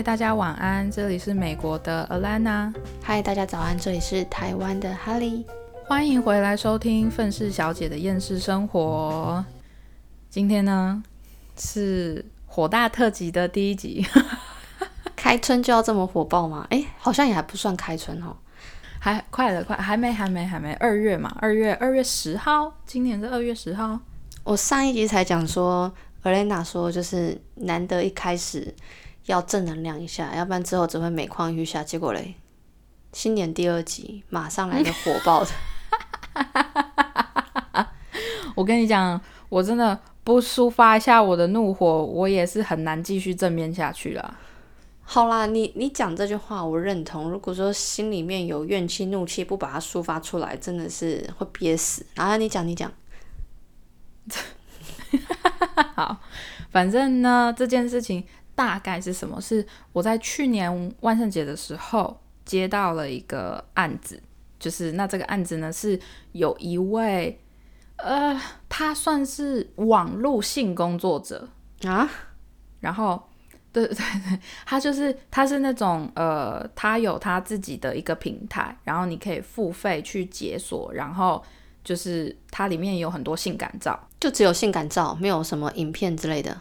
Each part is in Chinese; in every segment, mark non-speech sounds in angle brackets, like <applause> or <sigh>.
嗨，大家晚安，这里是美国的 Alana。嗨，大家早安，这里是台湾的哈利。欢迎回来收听《愤世小姐的厌世生活》。今天呢是火大特辑的第一集，开春就要这么火爆吗？哎，好像也还不算开春哦，还快了，快还没，还没，还没，二月嘛，二月二月十号，今年是二月十号。我上一集才讲说，Alana 说就是难得一开始要正能量一下，要不然之后只会每况愈下。结果嘞，新年第二集马上来个火爆的。<laughs> 我跟你讲，我真的不抒发一下我的怒火，我也是很难继续正面下去了。好啦，你你讲这句话我认同。如果说心里面有怨气、怒气，不把它抒发出来，真的是会憋死。然后你讲，你讲。<laughs> 好，反正呢，这件事情大概是什么？是我在去年万圣节的时候接到了一个案子，就是那这个案子呢是有一位，呃，他算是网络性工作者啊，然后，对对对，他就是他是那种呃，他有他自己的一个平台，然后你可以付费去解锁，然后。就是它里面有很多性感照，就只有性感照，没有什么影片之类的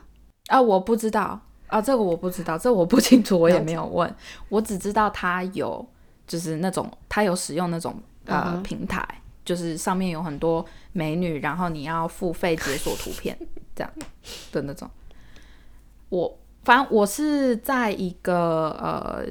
啊！我不知道啊，这个我不知道，这我不清楚，我也没有问，我只知道他有，就是那种他有使用那种呃平台，就是上面有很多美女，然后你要付费解锁图片这样的那种。我反正我是在一个呃。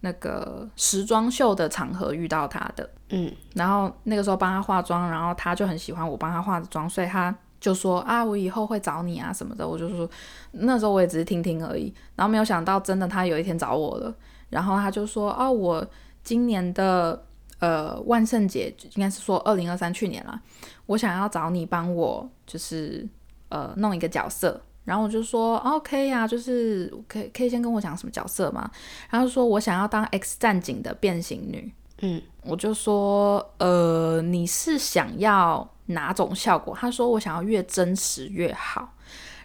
那个时装秀的场合遇到他的，嗯，然后那个时候帮他化妆，然后他就很喜欢我帮他化的妆，所以他就说啊，我以后会找你啊什么的。我就说那时候我也只是听听而已，然后没有想到真的他有一天找我了，然后他就说啊，我今年的呃万圣节应该是说二零二三去年了，我想要找你帮我就是呃弄一个角色。然后我就说 OK 呀，就是可以可以先跟我讲什么角色吗？然后说我想要当 X 战警的变形女。嗯，我就说呃，你是想要哪种效果？他说我想要越真实越好。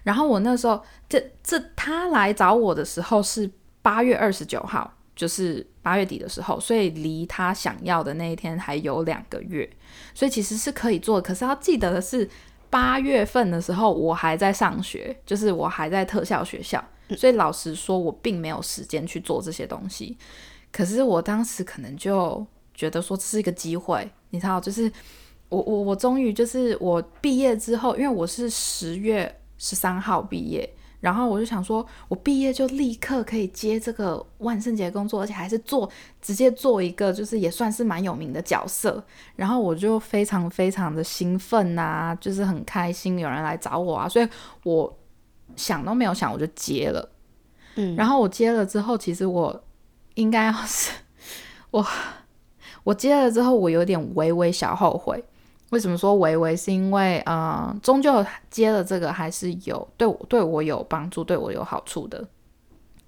然后我那时候这这他来找我的时候是八月二十九号，就是八月底的时候，所以离他想要的那一天还有两个月，所以其实是可以做。可是要记得的是。八月份的时候，我还在上学，就是我还在特效学校，所以老实说，我并没有时间去做这些东西。可是我当时可能就觉得说这是一个机会，你知道，就是我我我终于就是我毕业之后，因为我是十月十三号毕业。然后我就想说，我毕业就立刻可以接这个万圣节工作，而且还是做直接做一个，就是也算是蛮有名的角色。然后我就非常非常的兴奋呐，就是很开心有人来找我啊，所以我想都没有想我就接了。嗯，然后我接了之后，其实我应该要是 <laughs> 我我接了之后，我有点微微小后悔。为什么说微微？是因为，呃，终究接了这个还是有对我对我有帮助，对我有好处的。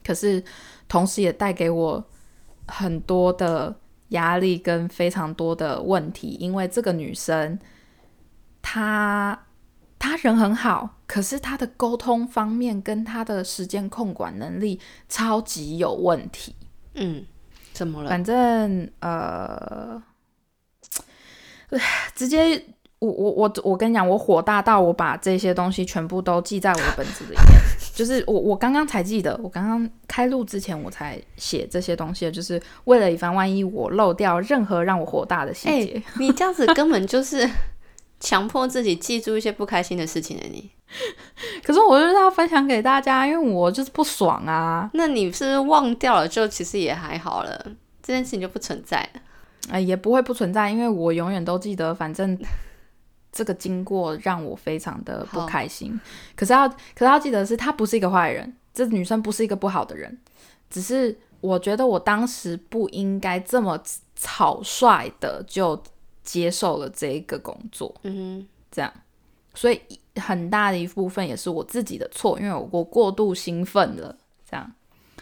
可是，同时也带给我很多的压力跟非常多的问题。因为这个女生，她她人很好，可是她的沟通方面跟她的时间控管能力超级有问题。嗯，怎么了？反正，呃。直接，我我我我跟你讲，我火大到我把这些东西全部都记在我的本子里面。<laughs> 就是我我刚刚才记得，我刚刚开录之前我才写这些东西，就是为了以防万一我漏掉任何让我火大的细节。你这样子根本就是强迫自己记住一些不开心的事情的你。<laughs> 可是我就是要分享给大家，因为我就是不爽啊。那你是不是忘掉了？就其实也还好了，这件事情就不存在了。哎，也不会不存在，因为我永远都记得，反正这个经过让我非常的不开心。可是要，可是要记得是，她不是一个坏人，这女生不是一个不好的人，只是我觉得我当时不应该这么草率的就接受了这一个工作。嗯哼，这样，所以很大的一部分也是我自己的错，因为我过度兴奋了，这样。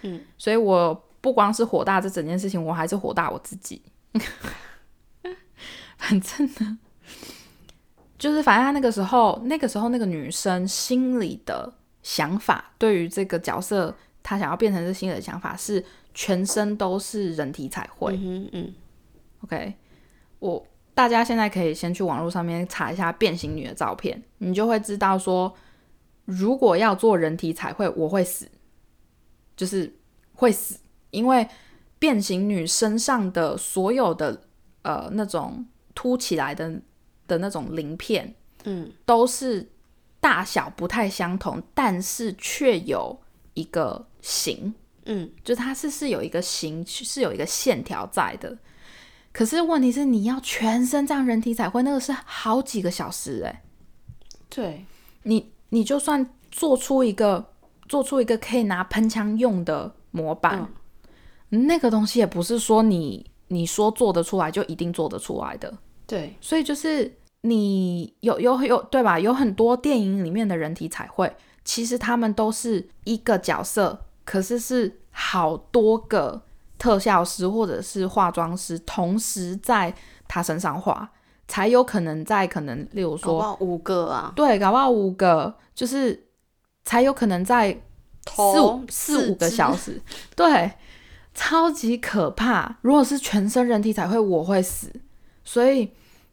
嗯，所以我不光是火大这整件事情，我还是火大我自己。<laughs> 反正呢，就是反正他那个时候，那个时候那个女生心里的想法，对于这个角色她想要变成是新的想法是全身都是人体彩绘。嗯嗯。OK，我大家现在可以先去网络上面查一下变形女的照片，你就会知道说，如果要做人体彩绘，我会死，就是会死，因为变形女身上的所有的呃那种凸起来的的那种鳞片，嗯，都是大小不太相同，但是却有一个形，嗯，就它是是有一个形，是有一个线条在的。可是问题是，你要全身这样人体彩绘，那个是好几个小时哎、对，你你就算做出一个做出一个可以拿喷枪用的模板，那个东西也不是说你你说做得出来就一定做得出来的。对，所以就是你有有有对吧？有很多电影里面的人体彩绘，其实他们都是一个角色，可是是好多个特效师或者是化妆师同时在他身上画，才有可能在可能例如说五个啊，对，搞不好五个就是才有可能在四五四五个小时，对，超级可怕。如果是全身人体彩绘，我会死。所以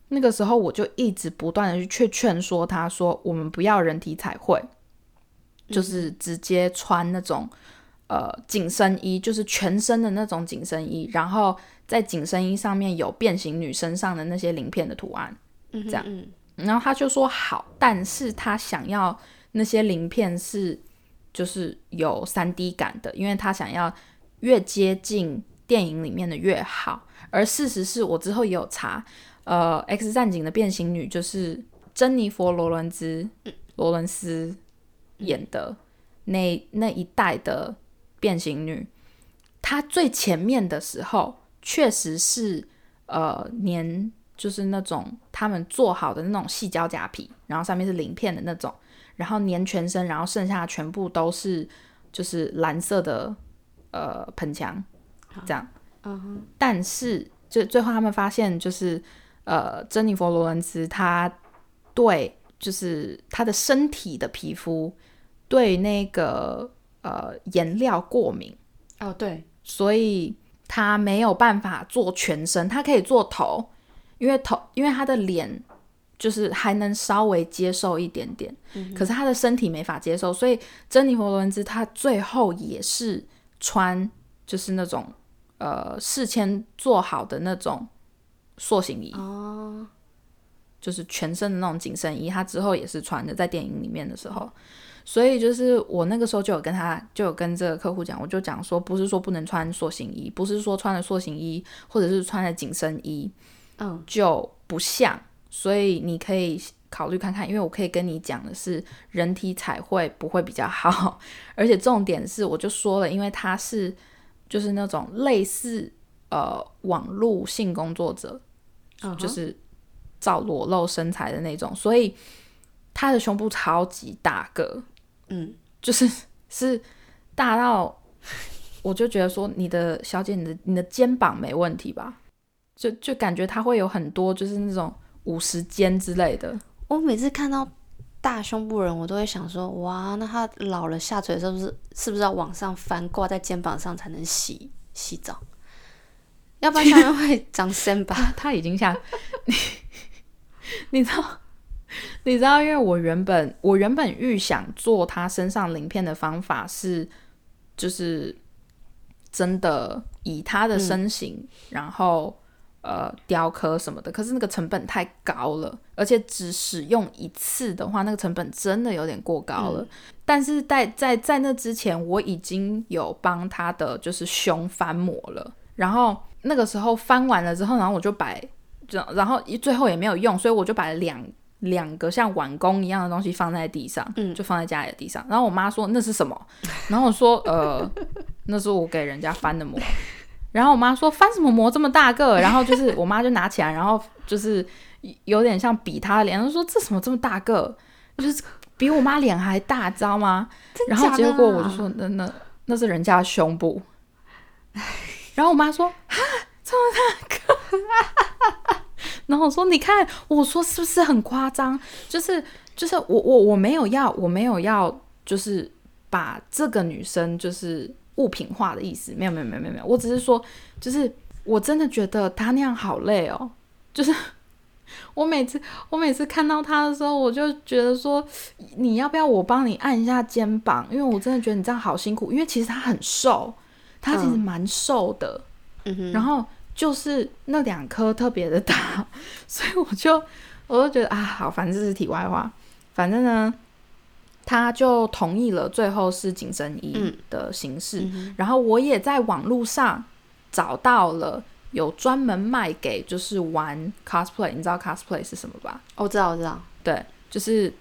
那个时候我就一直不断的去劝说他说，我们不要人体彩绘，就是直接穿那种呃紧身衣，就是全身的那种紧身衣，然后在紧身衣上面有变形女身上的那些鳞片的图案。嗯这样嗯然后他就说好，但是他想要那些鳞片是就是有三 D 感的，因为他想要越接近电影里面的越好。而事实是我之后也有查，呃，《X 战警》的变形女就是珍妮佛·罗伦兹罗伦斯演的那那一代的变形女，她最前面的时候确实是呃年就是那种他们做好的那种细胶假皮，然后上面是鳞片的那种，然后粘全身，然后剩下全部都是就是蓝色的呃喷枪，这样。但是就最后他们发现，就是呃，珍妮佛·罗伦兹她对就是她的身体的皮肤对那个呃颜料过敏，哦对，所以她没有办法做全身，她可以做头，因为头因为她的脸就是还能稍微接受一点点，可是他的身体没法接受，所以珍妮佛·罗伦兹她最后也是穿就是那种呃事先做好的那种塑形衣，哦，就是全身的那种紧身衣，他之后也是穿的，在电影里面的时候。所以就是我那个时候就有跟他，就有跟这个客户讲，我就讲说，不是说不能穿塑形衣，不是说穿了塑形衣或者是穿了紧身衣嗯就不像，所以你可以考虑看看，因为我可以跟你讲的是，人体彩绘不会比较好，<laughs> 而且重点是，我就说了，因为他是就是那种类似呃网络性工作者，就是照裸露身材的那种，所以他的胸部超级大个，嗯，就是 <laughs> 是大到，我就觉得说你的小姐，你的你的肩膀没问题吧？就就感觉他会有很多就是那种五十肩之类的，我每次看到大胸部人，我都会想说，哇，那他老了下垂是不是是不是要往上翻，挂在肩膀上才能洗洗澡？要不然下面会长身吧？他他已经下你，<laughs> 你知道，你知道，因为我原本我原本预想做他身上鳞片的方法是，就是真的以他的身形，然后呃雕刻什么的，可是那个成本太高了，而且只使用一次的话，那个成本真的有点过高了。但是在在在那之前，我已经有帮他的就是胸翻模了，然后那个时候翻完了之后，然后我就摆，就然后最后也没有用，所以我就把两两个像碗弓一样的东西放在地上，嗯就放在家里的地上。然后我妈说那是什么？然后我说呃，那是我给人家翻的模。然后我妈说翻什么膜这么大个？然后就是我妈就拿起来，然后就是有点像比她的脸，她说这什么这么大个？就是比我妈脸还大，知道吗？然后结果我就说那那那是人家的胸部。然后我妈说啊这么大个，<laughs> 然后我说你看，我说是不是很夸张？就是就是我我我没有要我没有要就是把这个女生就是物品化的意思，没有没有没有没有没有，我只是说，就是我真的觉得他那样好累哦，就是 <laughs> 我每次我每次看到他的时候，我就觉得说，你要不要我帮你按一下肩膀？因为我真的觉得你这样好辛苦，因为其实他很瘦，他其实蛮瘦的，然后就是那两颗特别的大，<laughs> 所以我就我就觉得啊，好，反正这是题外话，反正呢，他就同意了，最后是紧身衣嗯的形式。嗯然后我也在网络上找到了有专门卖给就是玩 cosplay，你知道 cosplay 是什么吧？我知道我知道，对，就是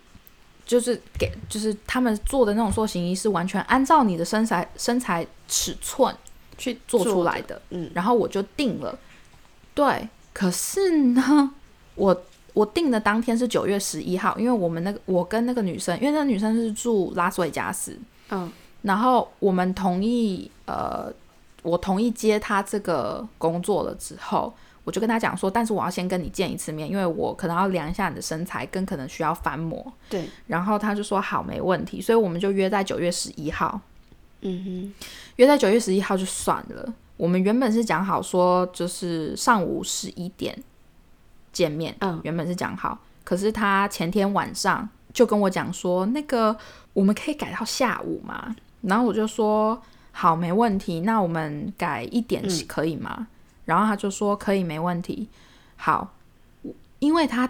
就是给就是他们做的那种塑形衣是完全按照你的身材身材尺寸去做出的来的。嗯然后我就定了。对，可是呢，我我定的当天是九月十一号，因为我们那个我跟那个女生，因为那个女生是住拉斯维加斯，嗯然后我们同意，呃，我同意接她这个工作了之后，我就跟她讲说，但是我要先跟你见一次面，因为我可能要量一下你的身材，跟可能需要翻模。对，然后她就说好，没问题，所以我们就约在九月十一号。嗯哼，约在九月十一号就算了。我们原本是讲好说，就是上午十一点见面，嗯原本是讲好。可是他前天晚上就跟我讲说，那个我们可以改到下午嘛？然后我就说好，没问题。那我们改一点嗯可以吗？然后他就说可以，没问题。好，因为他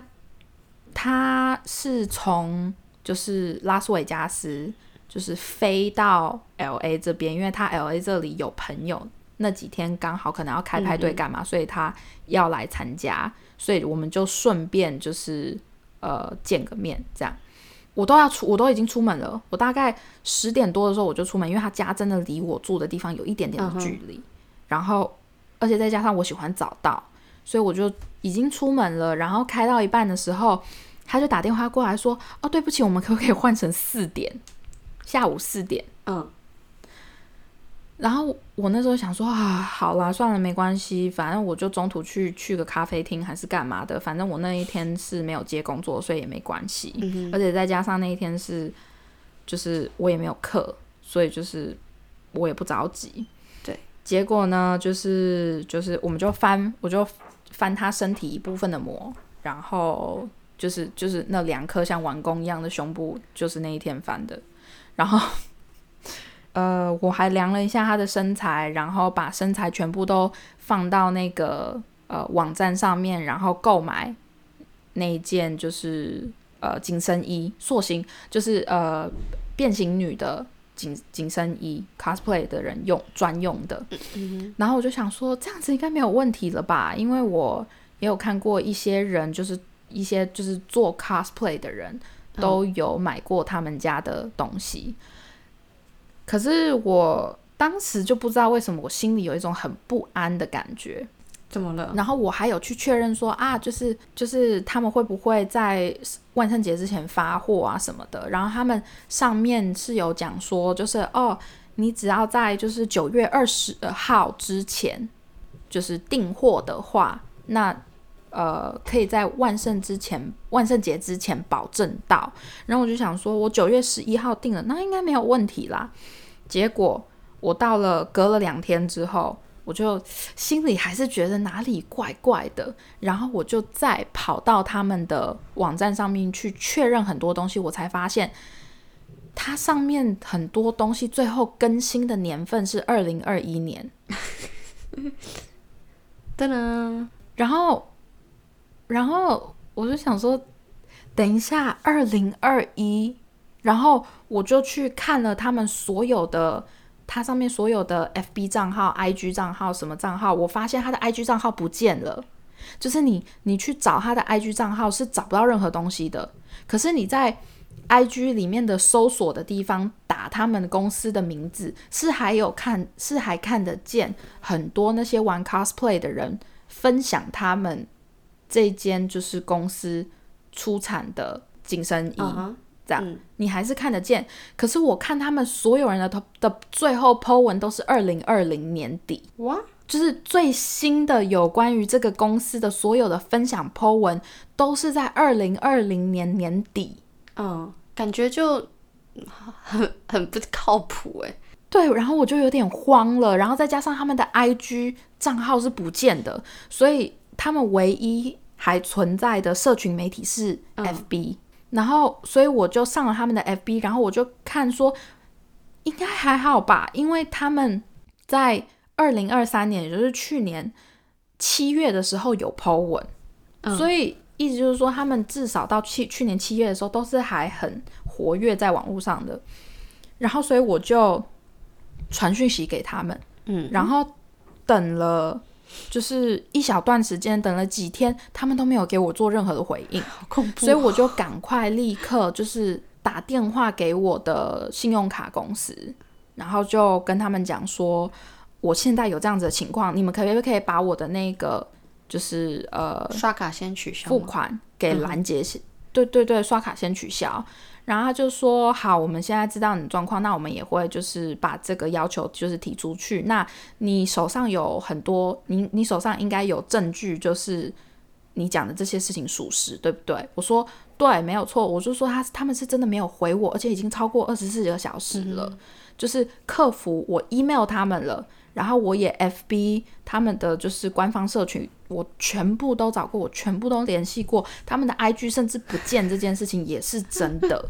他是从就是拉斯维加斯就是飞到 L A 这边，因为他 L A 这里有朋友，那几天刚好可能要开派对干嘛，所以他要来参加，所以我们就顺便就是呃见个面这样。我都要出，我都已经出门了。我大概十点多的时候我就出门，因为他家真的离我住的地方有一点点的距离，然后而且再加上我喜欢早到，所以我就已经出门了。然后开到一半的时候，他就打电话过来说：“哦，对不起，我们可不可以换成四点？下午四点。”嗯然后我那时候想说啊，好啦，算了，没关系，反正我就中途去去个咖啡厅还是干嘛的，反正我那一天是没有接工作，所以也没关系。嗯，而且再加上那一天是，就是我也没有课，所以就是我也不着急。对，结果呢，就是就是我们就翻，我就翻他身体一部分的膜，然后就是就是那两颗像完工一样的胸部，就是那一天翻的，然后。呃，我还量了一下他的身材，然后把身材全部都放到那个呃网站上面，然后购买那一件就是呃紧身衣塑形，就是呃变形女的紧紧身衣 cosplay 的人用专用的。嗯然后我就想说，这样子应该没有问题了吧？因为我也有看过一些人，就是一些就是做 cosplay 的人都有买过他们家的东西。可是我当时就不知道为什么，我心里有一种很不安的感觉。怎么了？然后我还有去确认说啊，就是就是他们会不会在万圣节之前发货啊什么的。然后他们上面是有讲说，就是哦，你只要在就是九月二十号之前就是订货的话，那呃可以在万圣之前万圣节之前保证到。然后我就想说，我九月十一号订了，那应该没有问题啦。结果我到了隔了两天之后，我就心里还是觉得哪里怪怪的，然后我就再跑到他们的网站上面去确认很多东西，我才发现它上面很多东西最后更新的年份是二零二一年，噔噔，然后，然后我就想说，等一下，二零二一，然后我就去看了他们所有的，它上面所有的 FB 账号、IG 账号什么账号，我发现他的 IG 账号不见了。就是你，你去找他的 IG 账号是找不到任何东西的。可是你在 IG 里面的搜索的地方打他们公司的名字，是还有看，是还看得见很多那些玩 cosplay 的人分享他们这间就是公司出产的紧身衣。这样嗯你还是看得见。可是我看他们所有人的头的最后 po 文都是二零二零年底，哇，就是最新的有关于这个公司的所有的分享 po 文都是在二零二零年年底。嗯，感觉就很很不靠谱哎。对，然后我就有点慌了，然后再加上他们的 IG 账号是不见的，所以他们唯一还存在的社群媒体是 FB，然后所以我就上了他们的 FB，然后我就看说应该还好吧，因为他们在二零二三年，也就是去年七月的时候有 po 文，所以意思就是说他们至少到去去年七月的时候都是还很活跃在网络上的，然后所以我就。传讯息给他们，嗯，然后等了就是一小段时间，等了几天，他们都没有给我做任何的回应，好恐怖。所以我就赶快立刻就是打电话给我的信用卡公司，然后就跟他们讲说，我现在有这样子的情况，你们可不可以把我的那个就是呃刷卡先取消，付款给拦截，对对对，刷卡先取消。然后他就说：“好，我们现在知道你的状况，那我们也会就是把这个要求就是提出去。那你手上有很多，你你手上应该有证据，就是你讲的这些事情属实，对不对？”我说：“对，没有错。”我就说他他们是真的没有回我，而且已经超过二十四个小时了。就是客服我 email 他们了，然后我也 FB 他们的就是官方社群，我全部都找过，我全部都联系过，他们的 IG 甚至不见这件事情也是真的。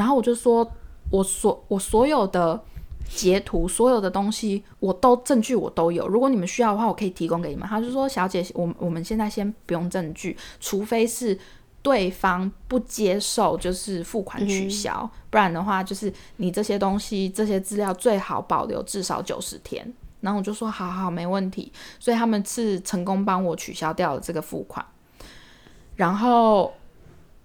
然后我就说，我所我所有的截图，所有的东西，我都证据我都有。如果你们需要的话，我可以提供给你们。他就说，小姐，我我们现在先不用证据，除非是对方不接受，就是付款取消，不然的话，就是你这些东西这些资料最好保留至少九十天。然后我就说，好好，没问题。所以他们是成功帮我取消掉了这个付款，然后。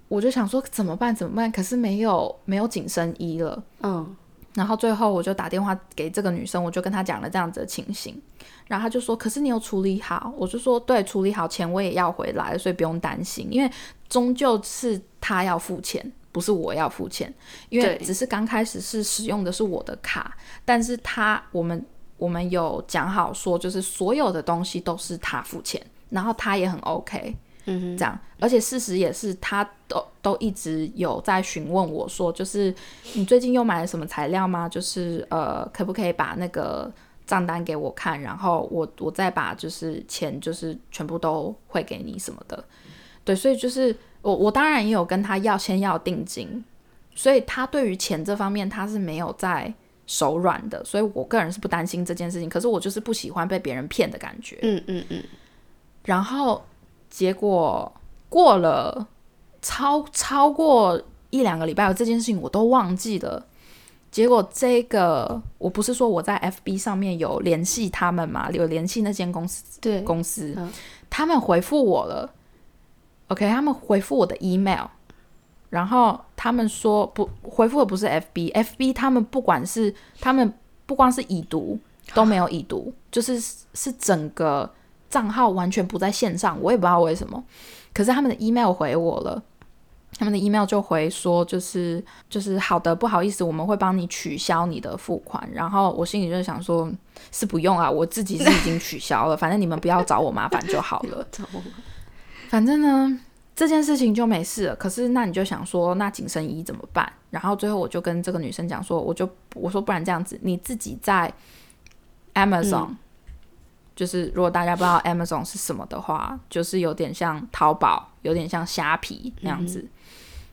我就想说怎么办？怎么办？可是没有没有紧身衣了。嗯，然后最后我就打电话给这个女生，我就跟她讲了这样子的情形。然后她就说：“可是你有处理好？”我就说：“对，处理好，钱我也要回来，所以不用担心。因为终究是她要付钱，不是我要付钱。因为只是刚开始是使用的是我的卡，但是他我们我们有讲好说，就是所有的东西都是他付钱，然后他也很 OK。”嗯，这样，而且事实也是，他都都一直有在询问我说，就是你最近又买了什么材料吗？就是呃，可不可以把那个账单给我看，然后我我再把就是钱就是全部都汇给你什么的。对，所以就是我我当然也有跟他要先要定金，所以他对于钱这方面他是没有在手软的，所以我个人是不担心这件事情。可是我就是不喜欢被别人骗的感觉。嗯嗯嗯，然后。结果过了超超过一两个礼拜，这件事情我都忘记了。结果这个我不是说我在 FB 上面有联系他们嘛，有联系那间公司，对公司，他们回复我了。OK，他们回复我的 email，然后他们说不回复的不是 FB，FB 他们不管是他们不光是已读都没有已读，就是是整个。账号完全不在线上，我也不知道为什么。可是他们的 email 回我了，他们的 email 就回说，就是就是好的，不好意思，我们会帮你取消你的付款。然后我心里就想说，是不用啊，我自己是已经取消了，<laughs> 反正你们不要找我麻烦就好了。<laughs> 反正呢，这件事情就没事了。可是那你就想说，那紧身衣怎么办？然后最后我就跟这个女生讲说，我就我说不然这样子，你自己在 Amazon。就是如果大家不知道 Amazon 是什么的话，就是有点像淘宝，有点像虾皮那样子。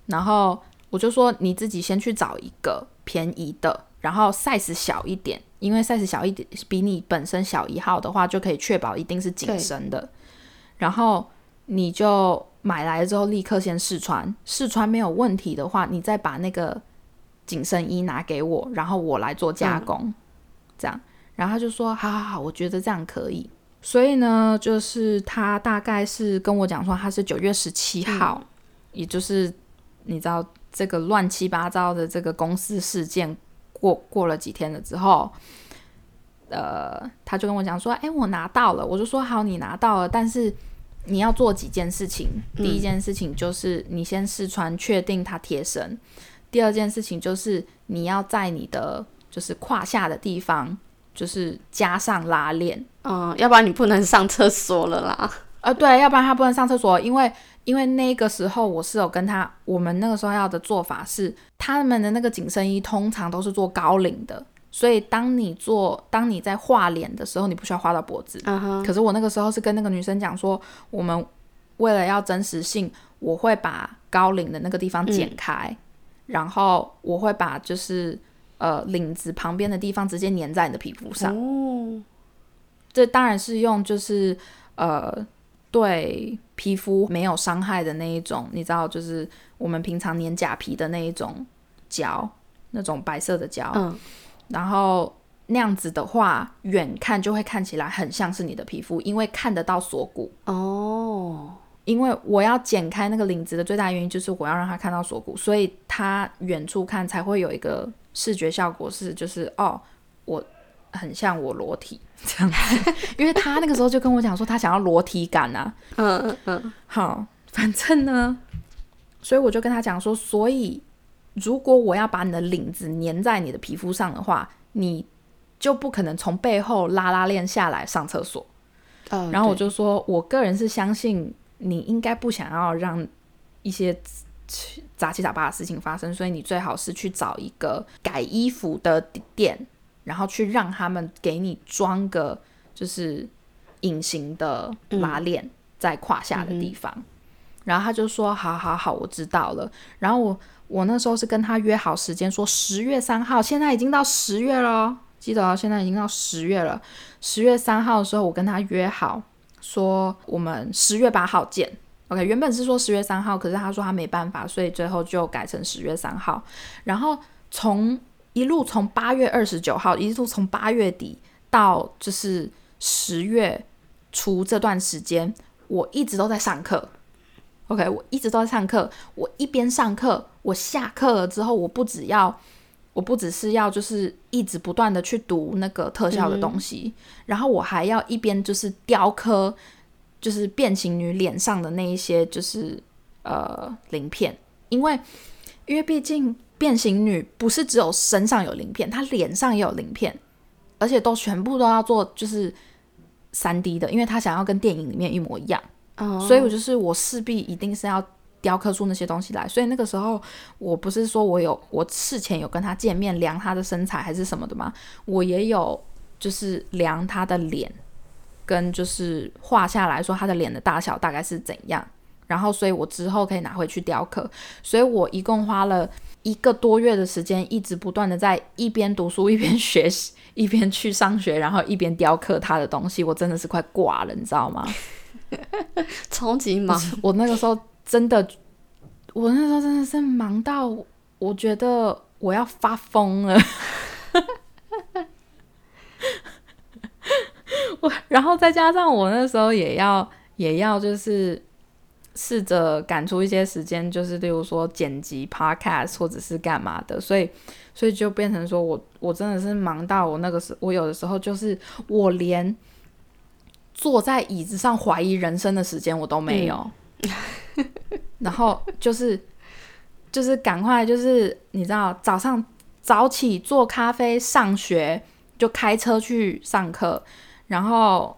然后我就说你自己先去找一个便宜的，然后 size 小一点，因为 size 小一点比你本身小一号的话，就可以确保一定是紧身的。然后你就买来之后立刻先试穿，试穿没有问题的话，你再把那个紧身衣拿给我，然后我来做加工，这样。然后他就说：“好好好，我觉得这样可以。”所以呢，就是他大概是跟我讲说，他是九月十七号，也就是你知道这个乱七八糟的这个公司事件过过了几天了之后，呃，他就跟我讲说：“哎，我拿到了。”我就说：“好，你拿到了，但是你要做几件事情。第一件事情就是你先试穿，确定它贴身；第二件事情就是你要在你的就是胯下的地方。”就是加上拉链，嗯，要不然你不能上厕所了啦。呃，对，要不然他不能上厕所，因为因为那个时候我是有跟他，我们那个时候要的做法是，他们的那个紧身衣通常都是做高领的，所以当你做，当你在画脸的时候，你不需要画到脖子。嗯哼，可是我那个时候是跟那个女生讲说，我们为了要真实性，我会把高领的那个地方剪开，然后我会把就是呃领子旁边的地方直接粘在你的皮肤上。哦，这当然是用就是呃对皮肤没有伤害的那一种，你知道，就是我们平常粘假皮的那一种胶，那种白色的胶。嗯，然后那样子的话，远看就会看起来很像是你的皮肤，因为看得到锁骨。哦，因为我要剪开那个领子的最大原因就是我要让他看到锁骨，所以他远处看才会有一个视觉效果是就是哦，我很像我裸体 <laughs> 这样子。因为他那个时候就跟我讲说他想要裸体感啊，嗯嗯嗯，好，反正呢，所以我就跟他讲说，所以如果我要把你的领子粘在你的皮肤上的话，你就不可能从背后拉拉链下来上厕所。呃然后我就说，我个人是相信你应该不想要让一些杂七杂八的事情发生，所以你最好是去找一个改衣服的店，然后去让他们给你装个就是隐形的拉链在胯下的地方。然后他就说：“好好好，我知道了。”然后我我那时候是跟他约好时间，说十月三号，现在已经到十月了，记得哦，现在已经到十月了。十月三号的时候，我跟他约好说我们十月八号见。OK，原本是说十月三号，可是他说他没办法，所以最后就改成十月三号。然后从一路从八月二十九号，一路从八月底到就是十月初这段时间，我一直都在上课。OK，我一直都在上课。我一边上课，我下课了之后，我不只要，我不只是要就是一直不断的去读那个特效的东西，然后我还要一边就是雕刻，就是变形女脸上的那一些就是呃鳞片，因为因为毕竟变形女不是只有身上有鳞片，她脸上也有鳞片，而且都全部都要做就是三 D 的，因为她想要跟电影里面一模一样。哦，所以我就是我势必一定是要雕刻出那些东西来。所以那个时候我不是说我有我事前有跟他见面量他的身材还是什么的吗？我也有就是量他的脸，跟就是画下来说他的脸的大小大概是怎样。然后，所以我之后可以拿回去雕刻。所以我一共花了一个多月的时间，一直不断的在一边读书一边学习，一边去上学，然后一边雕刻他的东西。我真的是快挂了，你知道吗？<laughs> 超级忙，<laughs> 我那个时候真的，我那时候真的是忙到，我觉得我要发疯了。<laughs> 我，然后再加上我那时候也要也要就是试着赶出一些时间，就是例如说剪辑 podcast 或者是干嘛的，所以所以就变成说我我真的是忙到我那个时，我有的时候就是我连坐在椅子上怀疑人生的时间我都没有，然后就是 <laughs> 就是赶快就是你知道早上早起做咖啡上学，就开车去上课，然后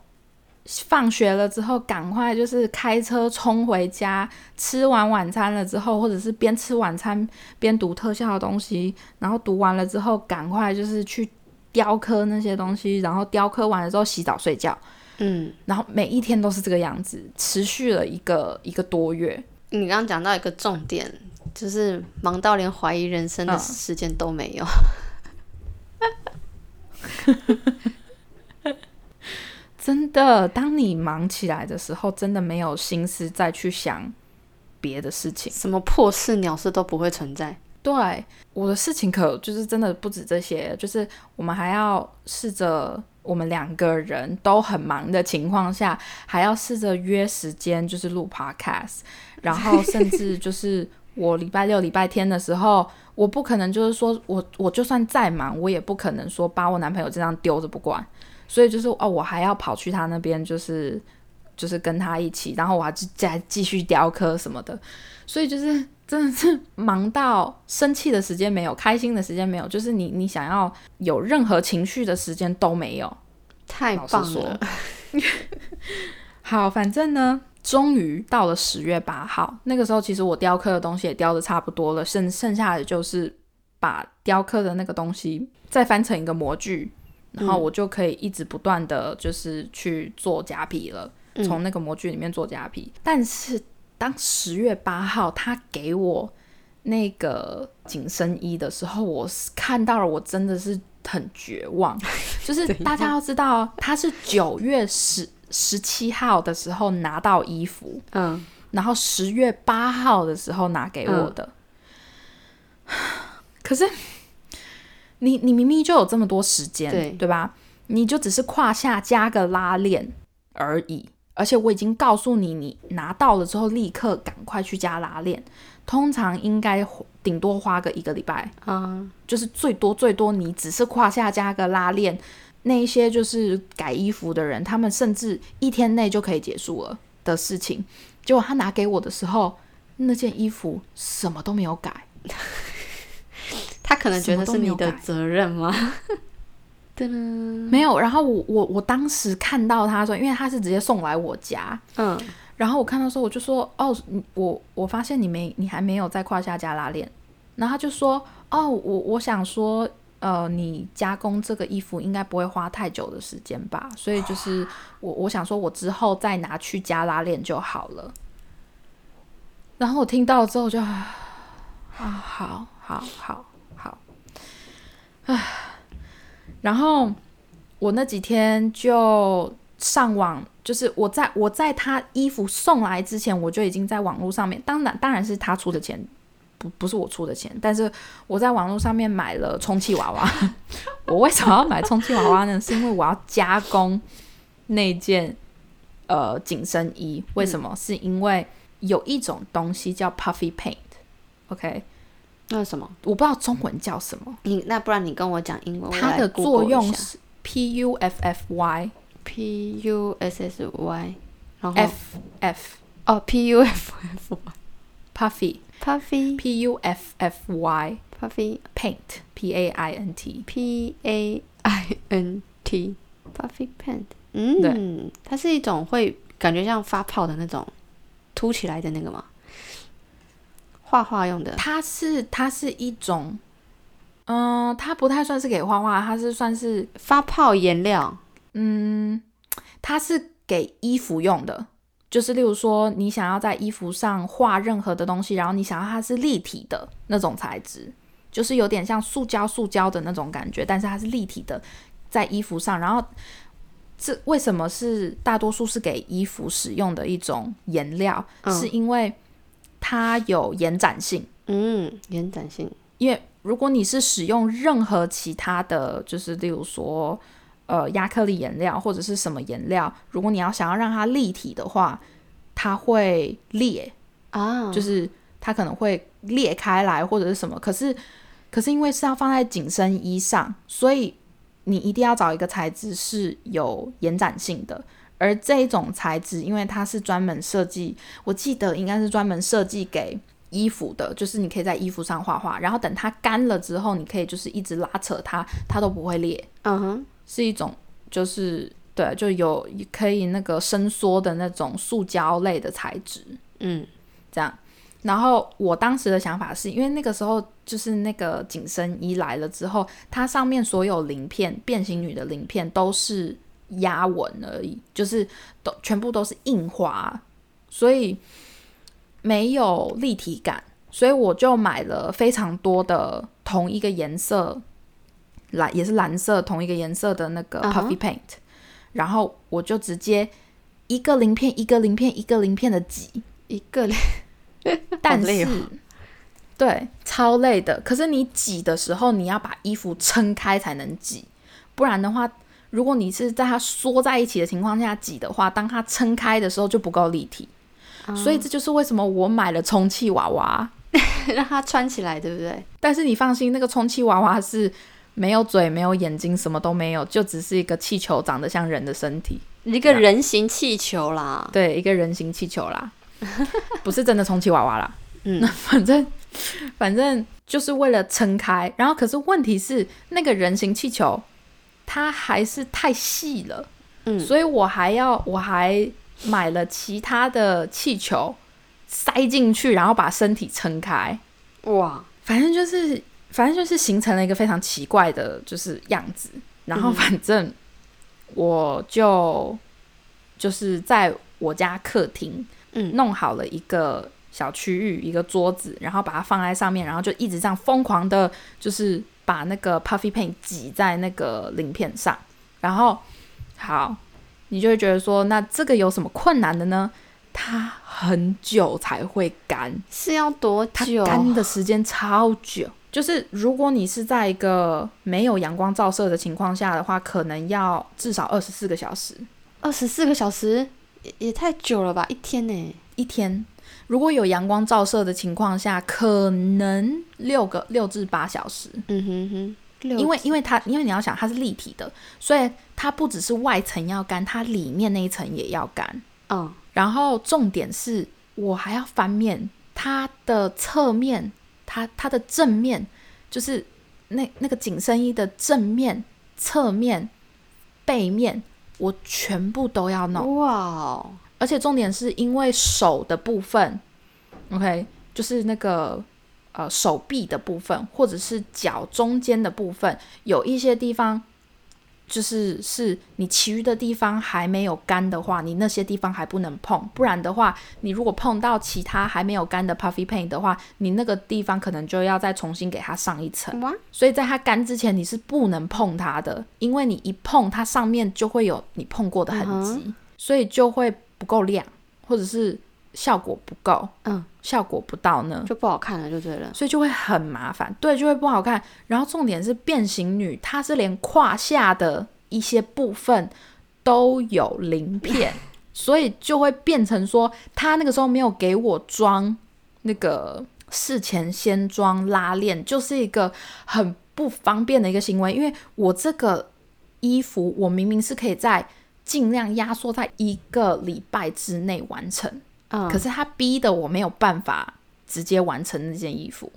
放学了之后赶快就是开车冲回家，吃完晚餐了之后，或者是边吃晚餐边读特效的东西，然后读完了之后赶快就是去雕刻那些东西，然后雕刻完了之后洗澡睡觉。嗯，然后每一天都是这个样子，持续了一个一个多月。你刚刚讲到一个重点，就是忙到连怀疑人生的嗯时间都没有。<laughs> 真的，当你忙起来的时候，真的没有心思再去想别的事情。什么破事鸟事都不会存在。对，我的事情可就是真的不止这些，就是我们还要试着，我们两个人都很忙的情况下，还要试着约时间，就是录 podcast，然后甚至就是我礼拜六、礼拜天的时候，我不可能就是说我我就算再忙，我也不可能说把我男朋友这样丢着不管，所以就是哦，我还要跑去他那边，就是就是跟他一起，然后我还继再继续雕刻什么的，所以就是真的是忙到生气的时间没有，开心的时间没有，就是你你想要有任何情绪的时间都没有。太棒了！<laughs> 好，反正呢，终于到了十月八号，那个时候其实我雕刻的东西也雕的差不多了，剩剩下的就是把雕刻的那个东西再翻成一个模具，然后我就可以一直不断的就是去做假皮了，从那个模具里面做假皮。但是当十月八号他给我那个紧身衣的时候，我是看到了，我真的是很绝望。就是 <laughs> 大家要知道，他是九月十十七号的时候拿到衣服，嗯，然后十月八号的时候拿给我的。<sighs> 可是你你明明就有这么多时间，对对吧？你就只是胯下加个拉链而已，而且我已经告诉你，你拿到了之后立刻赶快去加拉链。通常应该顶多花个一个礼拜，啊，就是最多最多你只是胯下加个拉链，那一些就是改衣服的人，他们甚至一天内就可以结束了的事情。结果他拿给我的时候，那件衣服什么都没有改，<laughs> 他可能觉得是你的责任吗？<laughs> 没有。然后我我我当时看到他说，因为他是直接送来我家，嗯，然后我看到时候我就说，哦，我我发现你没你还没有在胯下加拉链，然后他就说，哦，我我想说，呃，你加工这个衣服应该不会花太久的时间吧，所以就是我我想说我之后再拿去加拉链就好了。然后我听到之后就，啊，好好好好，唉，然后我那几天就上网，就是我在我在他衣服送来之前，我就已经在网络上面，当然当然是他出的钱，不不是我出的钱，但是我在网络上面买了充气娃娃。<laughs> 我为什么要买充气娃娃呢？是因为我要加工那件呃紧身衣。为什么？是因为有一种东西叫 puffy paint，OK，、那是什么？我不知道中文叫什么，你那不然你跟我讲英文，它的作用是 P U F F Y P U S S Y，然后 F F 哦 P U F F puffy Puffy P U F F Y Puffy paint. P A I N T. P A I N T. Puffy Paint，嗯，它是一种会感觉像发泡的那种凸起来的那个吗？画画用的，它是它是一种，嗯、它不太算是给画画，它是算是发泡颜料，嗯，它是给衣服用的。就是例如说，你想要在衣服上画任何的东西，然后你想要它是立体的那种材质，就是有点像塑胶、塑胶的那种感觉，但是它是立体的，在衣服上。然后这为什么是大多数是给衣服使用的一种颜料？嗯是因为它有延展性。嗯，延展性，因为如果你是使用任何其他的就是例如说呃亚克力颜料或者是什么颜料，如果你要想要让它立体的话，它会裂，啊，就是它可能会裂开来或者是什么。可是可是因为是要放在紧身衣上，所以你一定要找一个材质是有延展性的。而这一种材质，因为它是专门设计，我记得应该是专门设计给衣服的，就是你可以在衣服上画画，然后等它干了之后，你可以就是一直拉扯它，它都不会裂，嗯哼，是一种就是对，就有可以那个伸缩的那种塑胶类的材质，嗯。这样。然后我当时的想法是因为那个时候就是那个紧身衣来了之后，它上面所有鳞片，变形女的鳞片都是压纹而已，就是都全部都是印花，所以没有立体感。所以我就买了非常多的同一个颜色蓝，也是蓝色同一个颜色的那个 puffy paint，、然后我就直接一个鳞片一个鳞片一个鳞片的挤，一个 <laughs> 但是、对超累的。可是你挤的时候，你要把衣服撑开才能挤，不然的话，如果你是在它缩在一起的情况下挤的话，当它撑开的时候就不够立体。所以这就是为什么我买了充气娃娃。<laughs> 让它穿起来，对不对？但是你放心，那个充气娃娃是没有嘴、没有眼睛，什么都没有，就只是一个气球，长得像人的身体。一个人形气球啦，对，一个人形气球啦，<laughs> 不是真的充气娃娃啦。嗯那 <laughs> 反正反正就是为了撑开，然后可是问题是那个人形气球它还是太细了，嗯所以我还要我还买了其他的气球塞进去，然后把身体撑开。哇，反正就是，反正就是形成了一个非常奇怪的，就是样子。然后嗯反正我就就是在我家客厅，嗯弄好了一个小区域，一个桌子，然后把它放在上面，然后就一直这样疯狂的，就是把那个 puffy paint 挤在那个鳞片上。然后好，你就会觉得说，那这个有什么困难的呢？它很久才会干。是要多它久？干的时间超久。就是如果你是在一个没有阳光照射的情况下的话，可能要至少二十四个小时二十四个小时，也也太久了吧？一天呢？一天。如果有阳光照射的情况下，可能六个六至八小时，嗯哼哼，六因为因为它因为你要想它是立体的，所以它不只是外层要干，它里面那一层也要干。嗯然后重点是我还要翻面，它的侧面，它它的正面，就是那那个紧身衣的正面、侧面、背面，我全部都要弄。哇哦，而且重点是因为手的部分，OK，就是那个呃手臂的部分，或者是脚中间的部分，有一些地方就是是你其余的地方还没有干的话，你那些地方还不能碰，不然的话，你如果碰到其他还没有干的 puffy paint 的话，你那个地方可能就要再重新给它上一层。所以在它干之前，你是不能碰它的，因为你一碰它上面就会有你碰过的痕迹，所以就会不够亮，或者是效果不够，嗯，效果不到呢，就不好看了，就对了。所以就会很麻烦，对，就会不好看。然后重点是变形女，她是连胯下的一些部分都有鳞片，<laughs> 所以就会变成说，她那个时候没有给我装那个事前先装拉链，就是一个很不方便的一个行为，因为我这个衣服我明明是可以在尽量压缩在一个礼拜之内完成。嗯，可是他逼的我没有办法直接完成那件衣服。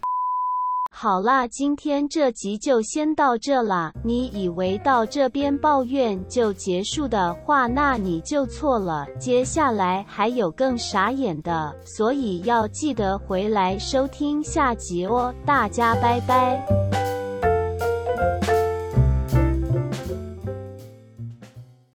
好啦，今天这集就先到这啦。你以为到这边抱怨就结束的话，那你就错了。接下来还有更傻眼的，所以要记得回来收听下集哦。大家拜拜。